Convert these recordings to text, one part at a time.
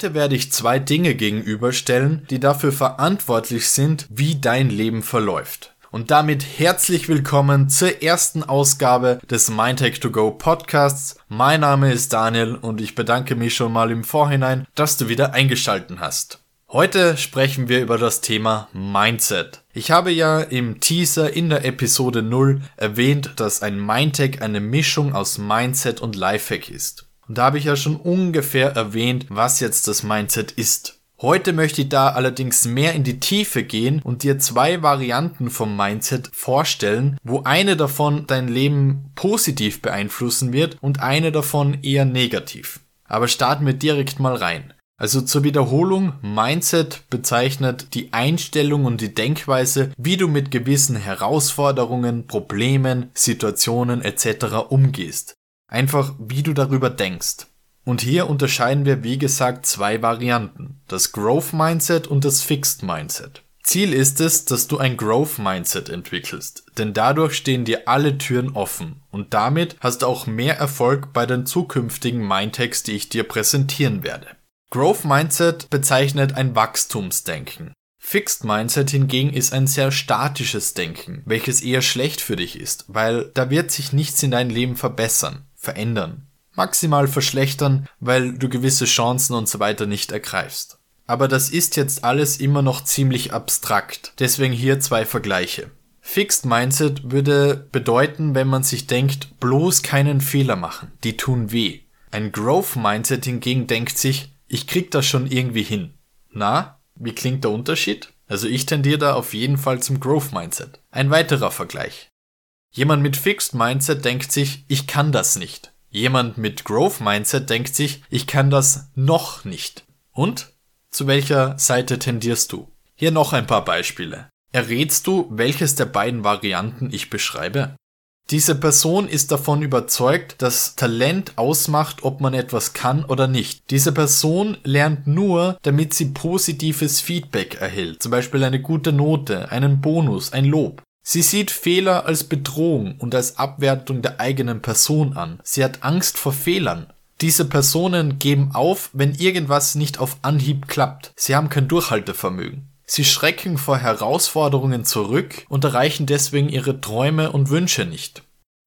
Heute werde ich zwei Dinge gegenüberstellen, die dafür verantwortlich sind, wie dein Leben verläuft. Und damit herzlich willkommen zur ersten Ausgabe des Mindtech to Go Podcasts. Mein Name ist Daniel und ich bedanke mich schon mal im Vorhinein, dass du wieder eingeschalten hast. Heute sprechen wir über das Thema Mindset. Ich habe ja im Teaser in der Episode 0 erwähnt, dass ein Mindtech eine Mischung aus Mindset und Lifehack ist. Und da habe ich ja schon ungefähr erwähnt, was jetzt das Mindset ist. Heute möchte ich da allerdings mehr in die Tiefe gehen und dir zwei Varianten vom Mindset vorstellen, wo eine davon dein Leben positiv beeinflussen wird und eine davon eher negativ. Aber starten wir direkt mal rein. Also zur Wiederholung, Mindset bezeichnet die Einstellung und die Denkweise, wie du mit gewissen Herausforderungen, Problemen, Situationen etc. umgehst. Einfach wie du darüber denkst. Und hier unterscheiden wir wie gesagt zwei Varianten, das Growth Mindset und das Fixed Mindset. Ziel ist es, dass du ein Growth Mindset entwickelst, denn dadurch stehen dir alle Türen offen und damit hast du auch mehr Erfolg bei den zukünftigen Mindhacks, die ich dir präsentieren werde. Growth Mindset bezeichnet ein Wachstumsdenken. Fixed Mindset hingegen ist ein sehr statisches Denken, welches eher schlecht für dich ist, weil da wird sich nichts in deinem Leben verbessern, verändern, maximal verschlechtern, weil du gewisse Chancen und so weiter nicht ergreifst. Aber das ist jetzt alles immer noch ziemlich abstrakt, deswegen hier zwei Vergleiche. Fixed Mindset würde bedeuten, wenn man sich denkt, bloß keinen Fehler machen, die tun weh. Ein Growth Mindset hingegen denkt sich, ich krieg das schon irgendwie hin. Na, wie klingt der Unterschied? Also ich tendiere da auf jeden Fall zum Growth Mindset. Ein weiterer Vergleich. Jemand mit Fixed Mindset denkt sich, ich kann das nicht. Jemand mit Growth Mindset denkt sich, ich kann das noch nicht. Und? Zu welcher Seite tendierst du? Hier noch ein paar Beispiele. Errätst du, welches der beiden Varianten ich beschreibe? Diese Person ist davon überzeugt, dass Talent ausmacht, ob man etwas kann oder nicht. Diese Person lernt nur, damit sie positives Feedback erhält, zum Beispiel eine gute Note, einen Bonus, ein Lob. Sie sieht Fehler als Bedrohung und als Abwertung der eigenen Person an. Sie hat Angst vor Fehlern. Diese Personen geben auf, wenn irgendwas nicht auf Anhieb klappt. Sie haben kein Durchhaltevermögen. Sie schrecken vor Herausforderungen zurück und erreichen deswegen ihre Träume und Wünsche nicht.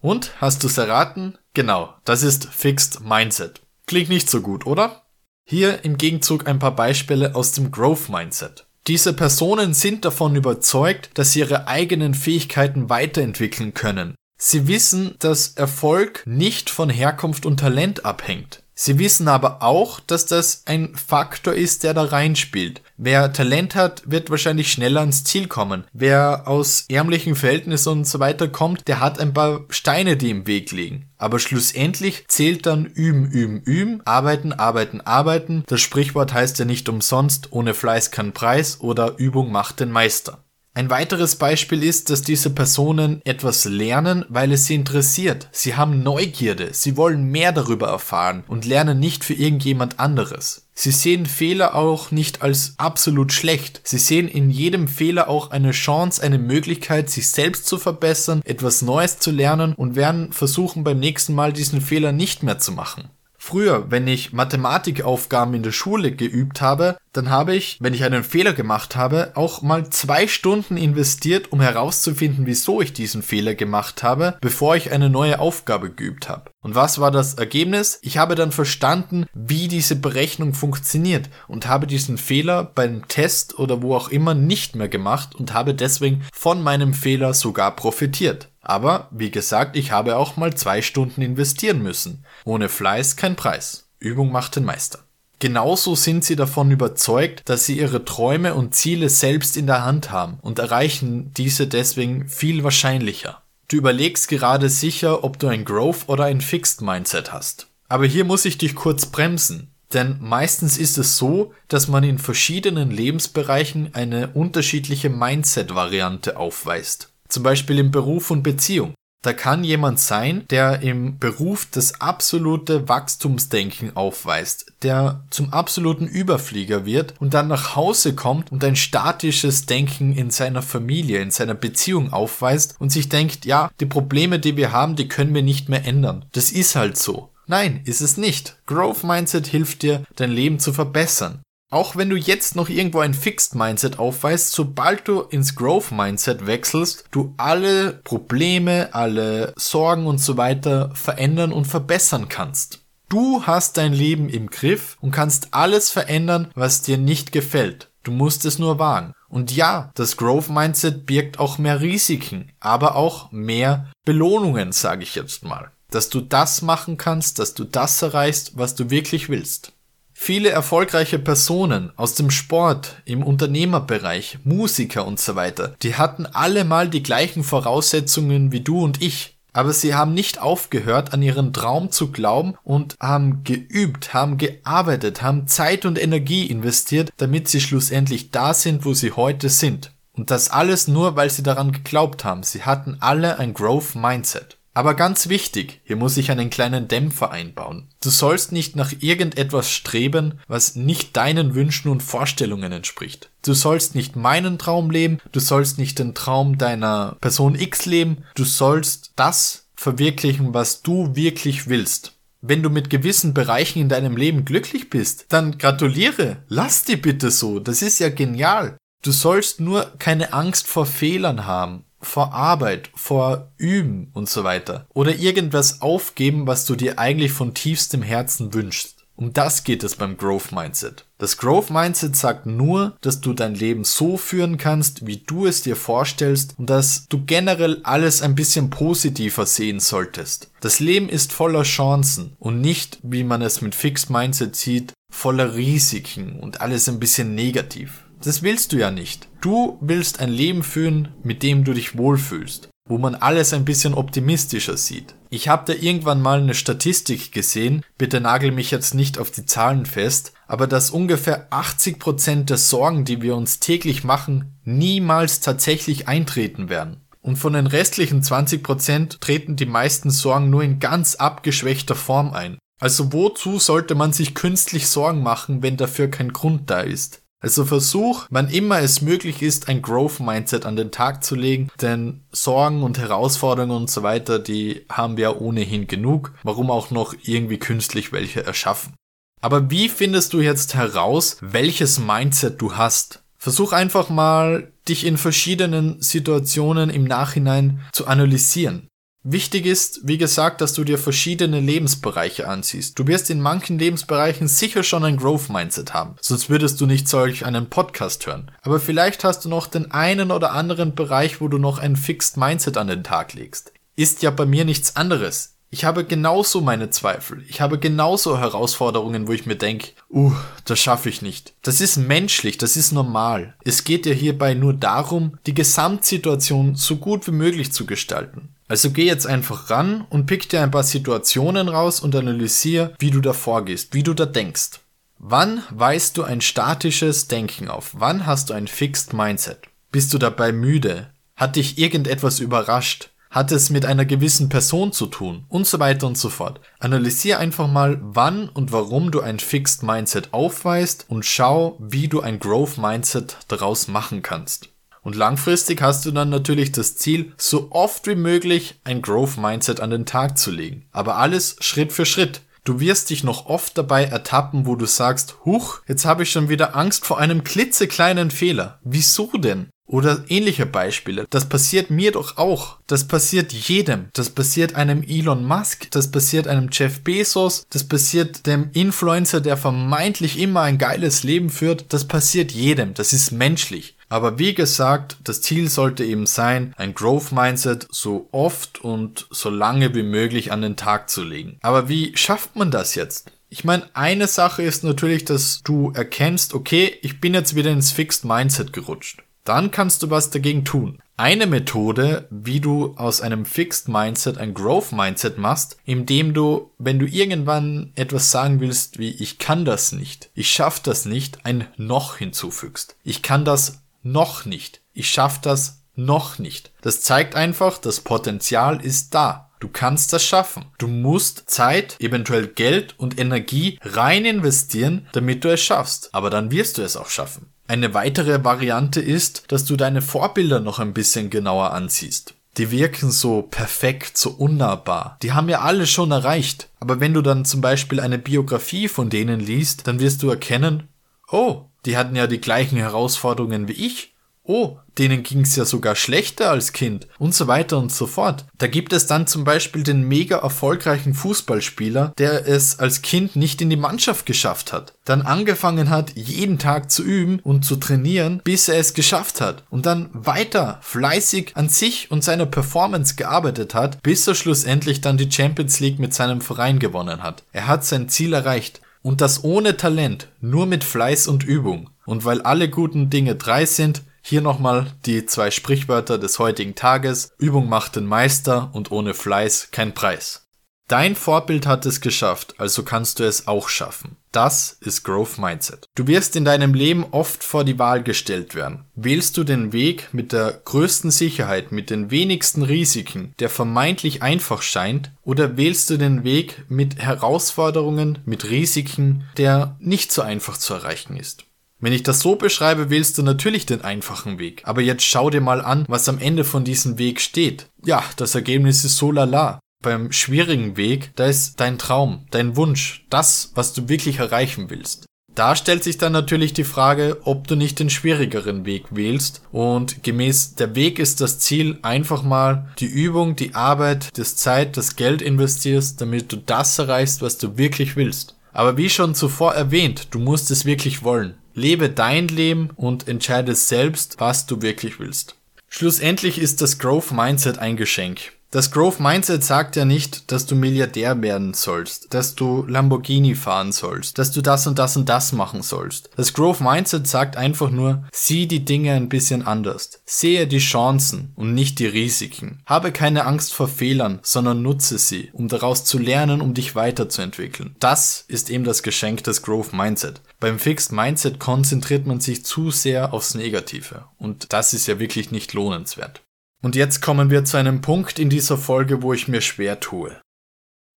Und, hast du's erraten? Genau, das ist Fixed Mindset. Klingt nicht so gut, oder? Hier im Gegenzug ein paar Beispiele aus dem Growth Mindset. Diese Personen sind davon überzeugt, dass sie ihre eigenen Fähigkeiten weiterentwickeln können. Sie wissen, dass Erfolg nicht von Herkunft und Talent abhängt. Sie wissen aber auch, dass das ein Faktor ist, der da reinspielt. Wer Talent hat, wird wahrscheinlich schneller ans Ziel kommen. Wer aus ärmlichen Verhältnissen und so weiter kommt, der hat ein paar Steine, die im Weg liegen. Aber schlussendlich zählt dann üben, üben, üben, arbeiten, arbeiten, arbeiten. Das Sprichwort heißt ja nicht umsonst, ohne Fleiß kein Preis oder Übung macht den Meister. Ein weiteres Beispiel ist, dass diese Personen etwas lernen, weil es sie interessiert. Sie haben Neugierde, sie wollen mehr darüber erfahren und lernen nicht für irgendjemand anderes. Sie sehen Fehler auch nicht als absolut schlecht. Sie sehen in jedem Fehler auch eine Chance, eine Möglichkeit, sich selbst zu verbessern, etwas Neues zu lernen und werden versuchen beim nächsten Mal diesen Fehler nicht mehr zu machen. Früher, wenn ich Mathematikaufgaben in der Schule geübt habe, dann habe ich, wenn ich einen Fehler gemacht habe, auch mal zwei Stunden investiert, um herauszufinden, wieso ich diesen Fehler gemacht habe, bevor ich eine neue Aufgabe geübt habe. Und was war das Ergebnis? Ich habe dann verstanden, wie diese Berechnung funktioniert und habe diesen Fehler beim Test oder wo auch immer nicht mehr gemacht und habe deswegen von meinem Fehler sogar profitiert. Aber wie gesagt, ich habe auch mal zwei Stunden investieren müssen. Ohne Fleiß kein Preis. Übung macht den Meister. Genauso sind sie davon überzeugt, dass sie ihre Träume und Ziele selbst in der Hand haben und erreichen diese deswegen viel wahrscheinlicher. Du überlegst gerade sicher, ob du ein Growth oder ein Fixed Mindset hast. Aber hier muss ich dich kurz bremsen. Denn meistens ist es so, dass man in verschiedenen Lebensbereichen eine unterschiedliche Mindset-Variante aufweist. Zum Beispiel im Beruf und Beziehung. Da kann jemand sein, der im Beruf das absolute Wachstumsdenken aufweist, der zum absoluten Überflieger wird und dann nach Hause kommt und ein statisches Denken in seiner Familie, in seiner Beziehung aufweist und sich denkt, ja, die Probleme, die wir haben, die können wir nicht mehr ändern. Das ist halt so. Nein, ist es nicht. Growth Mindset hilft dir, dein Leben zu verbessern. Auch wenn du jetzt noch irgendwo ein Fixed Mindset aufweist, sobald du ins Growth Mindset wechselst, du alle Probleme, alle Sorgen und so weiter verändern und verbessern kannst. Du hast dein Leben im Griff und kannst alles verändern, was dir nicht gefällt. Du musst es nur wagen. Und ja, das Growth Mindset birgt auch mehr Risiken, aber auch mehr Belohnungen, sage ich jetzt mal. Dass du das machen kannst, dass du das erreichst, was du wirklich willst. Viele erfolgreiche Personen aus dem Sport, im Unternehmerbereich, Musiker und so weiter, die hatten alle mal die gleichen Voraussetzungen wie du und ich. Aber sie haben nicht aufgehört, an ihren Traum zu glauben und haben geübt, haben gearbeitet, haben Zeit und Energie investiert, damit sie schlussendlich da sind, wo sie heute sind. Und das alles nur, weil sie daran geglaubt haben. Sie hatten alle ein Growth Mindset. Aber ganz wichtig, hier muss ich einen kleinen Dämpfer einbauen. Du sollst nicht nach irgendetwas streben, was nicht deinen Wünschen und Vorstellungen entspricht. Du sollst nicht meinen Traum leben, du sollst nicht den Traum deiner Person X leben, du sollst das verwirklichen, was du wirklich willst. Wenn du mit gewissen Bereichen in deinem Leben glücklich bist, dann gratuliere. Lass die bitte so. Das ist ja genial. Du sollst nur keine Angst vor Fehlern haben vor Arbeit, vor Üben und so weiter. Oder irgendwas aufgeben, was du dir eigentlich von tiefstem Herzen wünschst. Um das geht es beim Growth Mindset. Das Growth Mindset sagt nur, dass du dein Leben so führen kannst, wie du es dir vorstellst und dass du generell alles ein bisschen positiver sehen solltest. Das Leben ist voller Chancen und nicht, wie man es mit Fixed Mindset sieht, voller Risiken und alles ein bisschen negativ. Das willst du ja nicht. Du willst ein Leben führen, mit dem du dich wohlfühlst, wo man alles ein bisschen optimistischer sieht. Ich habe da irgendwann mal eine Statistik gesehen, bitte nagel mich jetzt nicht auf die Zahlen fest, aber dass ungefähr 80 Prozent der Sorgen, die wir uns täglich machen, niemals tatsächlich eintreten werden. Und von den restlichen 20 Prozent treten die meisten Sorgen nur in ganz abgeschwächter Form ein. Also wozu sollte man sich künstlich Sorgen machen, wenn dafür kein Grund da ist? Also versuch, wann immer es möglich ist, ein Growth Mindset an den Tag zu legen, denn Sorgen und Herausforderungen und so weiter, die haben wir ohnehin genug. Warum auch noch irgendwie künstlich welche erschaffen? Aber wie findest du jetzt heraus, welches Mindset du hast? Versuch einfach mal, dich in verschiedenen Situationen im Nachhinein zu analysieren. Wichtig ist, wie gesagt, dass du dir verschiedene Lebensbereiche ansiehst. Du wirst in manchen Lebensbereichen sicher schon ein Growth Mindset haben, sonst würdest du nicht solch einen Podcast hören. Aber vielleicht hast du noch den einen oder anderen Bereich, wo du noch ein Fixed Mindset an den Tag legst. Ist ja bei mir nichts anderes. Ich habe genauso meine Zweifel. Ich habe genauso Herausforderungen, wo ich mir denke, uh, das schaffe ich nicht. Das ist menschlich, das ist normal. Es geht ja hierbei nur darum, die Gesamtsituation so gut wie möglich zu gestalten. Also geh jetzt einfach ran und pick dir ein paar Situationen raus und analysier, wie du da vorgehst, wie du da denkst. Wann weißt du ein statisches Denken auf? Wann hast du ein Fixed Mindset? Bist du dabei müde? Hat dich irgendetwas überrascht? Hat es mit einer gewissen Person zu tun? Und so weiter und so fort. Analysier einfach mal, wann und warum du ein Fixed Mindset aufweist und schau, wie du ein Growth Mindset daraus machen kannst. Und langfristig hast du dann natürlich das Ziel, so oft wie möglich ein Growth Mindset an den Tag zu legen. Aber alles Schritt für Schritt. Du wirst dich noch oft dabei ertappen, wo du sagst, huch, jetzt habe ich schon wieder Angst vor einem klitzekleinen Fehler. Wieso denn? Oder ähnliche Beispiele. Das passiert mir doch auch. Das passiert jedem. Das passiert einem Elon Musk. Das passiert einem Jeff Bezos. Das passiert dem Influencer, der vermeintlich immer ein geiles Leben führt. Das passiert jedem. Das ist menschlich. Aber wie gesagt, das Ziel sollte eben sein, ein Growth Mindset so oft und so lange wie möglich an den Tag zu legen. Aber wie schafft man das jetzt? Ich meine, eine Sache ist natürlich, dass du erkennst, okay, ich bin jetzt wieder ins Fixed Mindset gerutscht. Dann kannst du was dagegen tun. Eine Methode, wie du aus einem Fixed Mindset ein Growth Mindset machst, indem du, wenn du irgendwann etwas sagen willst wie ich kann das nicht, ich schaff das nicht, ein noch hinzufügst. Ich kann das noch nicht. Ich schaffe das noch nicht. Das zeigt einfach, das Potenzial ist da. Du kannst das schaffen. Du musst Zeit, eventuell Geld und Energie rein investieren, damit du es schaffst. Aber dann wirst du es auch schaffen. Eine weitere Variante ist, dass du deine Vorbilder noch ein bisschen genauer ansiehst. die wirken so perfekt, so unnahbar. Die haben ja alle schon erreicht. Aber wenn du dann zum Beispiel eine Biografie von denen liest, dann wirst du erkennen, oh, die hatten ja die gleichen Herausforderungen wie ich oh, denen ging's ja sogar schlechter als Kind und so weiter und so fort. Da gibt es dann zum Beispiel den mega erfolgreichen Fußballspieler, der es als Kind nicht in die Mannschaft geschafft hat. Dann angefangen hat, jeden Tag zu üben und zu trainieren, bis er es geschafft hat. Und dann weiter fleißig an sich und seiner Performance gearbeitet hat, bis er schlussendlich dann die Champions League mit seinem Verein gewonnen hat. Er hat sein Ziel erreicht. Und das ohne Talent, nur mit Fleiß und Übung. Und weil alle guten Dinge drei sind, hier nochmal die zwei Sprichwörter des heutigen Tages. Übung macht den Meister und ohne Fleiß kein Preis. Dein Vorbild hat es geschafft, also kannst du es auch schaffen. Das ist Growth Mindset. Du wirst in deinem Leben oft vor die Wahl gestellt werden. Wählst du den Weg mit der größten Sicherheit, mit den wenigsten Risiken, der vermeintlich einfach scheint, oder wählst du den Weg mit Herausforderungen, mit Risiken, der nicht so einfach zu erreichen ist? Wenn ich das so beschreibe, wählst du natürlich den einfachen Weg. Aber jetzt schau dir mal an, was am Ende von diesem Weg steht. Ja, das Ergebnis ist so lala. Beim schwierigen Weg, da ist dein Traum, dein Wunsch, das, was du wirklich erreichen willst. Da stellt sich dann natürlich die Frage, ob du nicht den schwierigeren Weg wählst und gemäß der Weg ist das Ziel einfach mal die Übung, die Arbeit, das Zeit, das Geld investierst, damit du das erreichst, was du wirklich willst. Aber wie schon zuvor erwähnt, du musst es wirklich wollen. Lebe dein Leben und entscheide selbst, was du wirklich willst. Schlussendlich ist das Growth Mindset ein Geschenk. Das Growth Mindset sagt ja nicht, dass du Milliardär werden sollst, dass du Lamborghini fahren sollst, dass du das und das und das machen sollst. Das Growth Mindset sagt einfach nur, sieh die Dinge ein bisschen anders. Sehe die Chancen und nicht die Risiken. Habe keine Angst vor Fehlern, sondern nutze sie, um daraus zu lernen, um dich weiterzuentwickeln. Das ist eben das Geschenk des Growth Mindset. Beim Fixed Mindset konzentriert man sich zu sehr aufs Negative und das ist ja wirklich nicht lohnenswert. Und jetzt kommen wir zu einem Punkt in dieser Folge, wo ich mir schwer tue.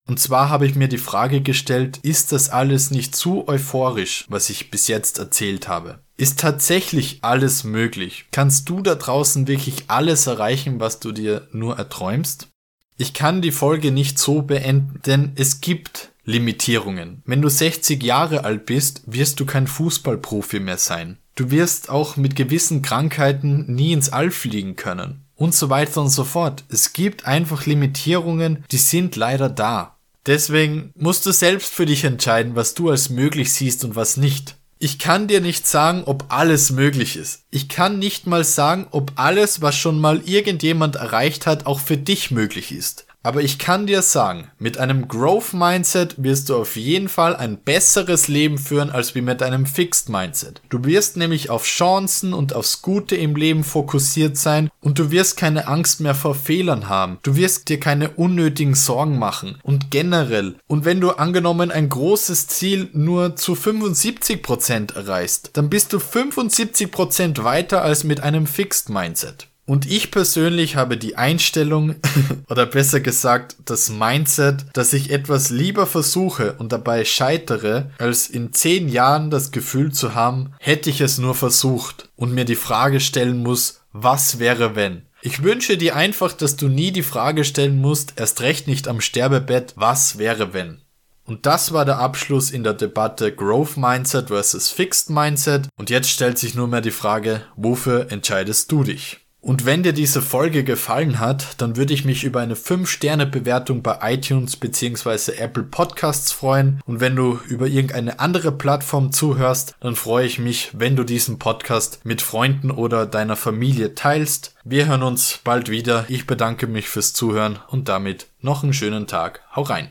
Und zwar habe ich mir die Frage gestellt, ist das alles nicht zu euphorisch, was ich bis jetzt erzählt habe? Ist tatsächlich alles möglich? Kannst du da draußen wirklich alles erreichen, was du dir nur erträumst? Ich kann die Folge nicht so beenden, denn es gibt Limitierungen. Wenn du 60 Jahre alt bist, wirst du kein Fußballprofi mehr sein. Du wirst auch mit gewissen Krankheiten nie ins All fliegen können und so weiter und so fort. Es gibt einfach Limitierungen, die sind leider da. Deswegen musst du selbst für dich entscheiden, was du als möglich siehst und was nicht. Ich kann dir nicht sagen, ob alles möglich ist. Ich kann nicht mal sagen, ob alles, was schon mal irgendjemand erreicht hat, auch für dich möglich ist. Aber ich kann dir sagen, mit einem Growth Mindset wirst du auf jeden Fall ein besseres Leben führen als wie mit einem Fixed Mindset. Du wirst nämlich auf Chancen und aufs Gute im Leben fokussiert sein und du wirst keine Angst mehr vor Fehlern haben. Du wirst dir keine unnötigen Sorgen machen und generell. Und wenn du angenommen ein großes Ziel nur zu 75% erreichst, dann bist du 75% weiter als mit einem Fixed Mindset. Und ich persönlich habe die Einstellung, oder besser gesagt das Mindset, dass ich etwas lieber versuche und dabei scheitere, als in zehn Jahren das Gefühl zu haben, hätte ich es nur versucht und mir die Frage stellen muss, was wäre wenn? Ich wünsche dir einfach, dass du nie die Frage stellen musst, erst recht nicht am Sterbebett, was wäre wenn? Und das war der Abschluss in der Debatte Growth Mindset versus Fixed Mindset. Und jetzt stellt sich nur mehr die Frage, wofür entscheidest du dich? Und wenn dir diese Folge gefallen hat, dann würde ich mich über eine 5-Sterne-Bewertung bei iTunes bzw. Apple Podcasts freuen. Und wenn du über irgendeine andere Plattform zuhörst, dann freue ich mich, wenn du diesen Podcast mit Freunden oder deiner Familie teilst. Wir hören uns bald wieder. Ich bedanke mich fürs Zuhören und damit noch einen schönen Tag. Hau rein!